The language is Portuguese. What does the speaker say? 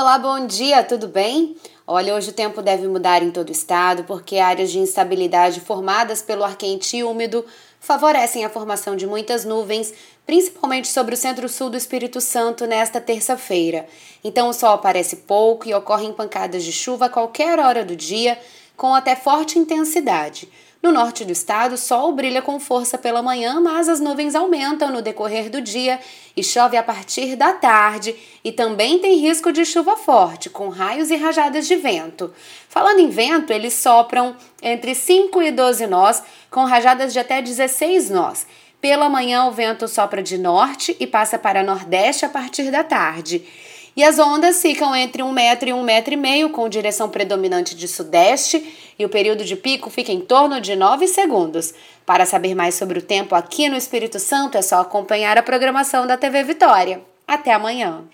Olá, bom dia, tudo bem? Olha, hoje o tempo deve mudar em todo o estado porque áreas de instabilidade formadas pelo ar quente e úmido favorecem a formação de muitas nuvens, principalmente sobre o centro-sul do Espírito Santo nesta terça-feira. Então o sol aparece pouco e ocorrem pancadas de chuva a qualquer hora do dia, com até forte intensidade. No norte do estado, o sol brilha com força pela manhã, mas as nuvens aumentam no decorrer do dia e chove a partir da tarde e também tem risco de chuva forte, com raios e rajadas de vento. Falando em vento, eles sopram entre 5 e 12 nós, com rajadas de até 16 nós. Pela manhã, o vento sopra de norte e passa para nordeste a partir da tarde. E as ondas ficam entre um metro e um metro e meio, com direção predominante de sudeste, e o período de pico fica em torno de 9 segundos. Para saber mais sobre o tempo aqui no Espírito Santo, é só acompanhar a programação da TV Vitória. Até amanhã!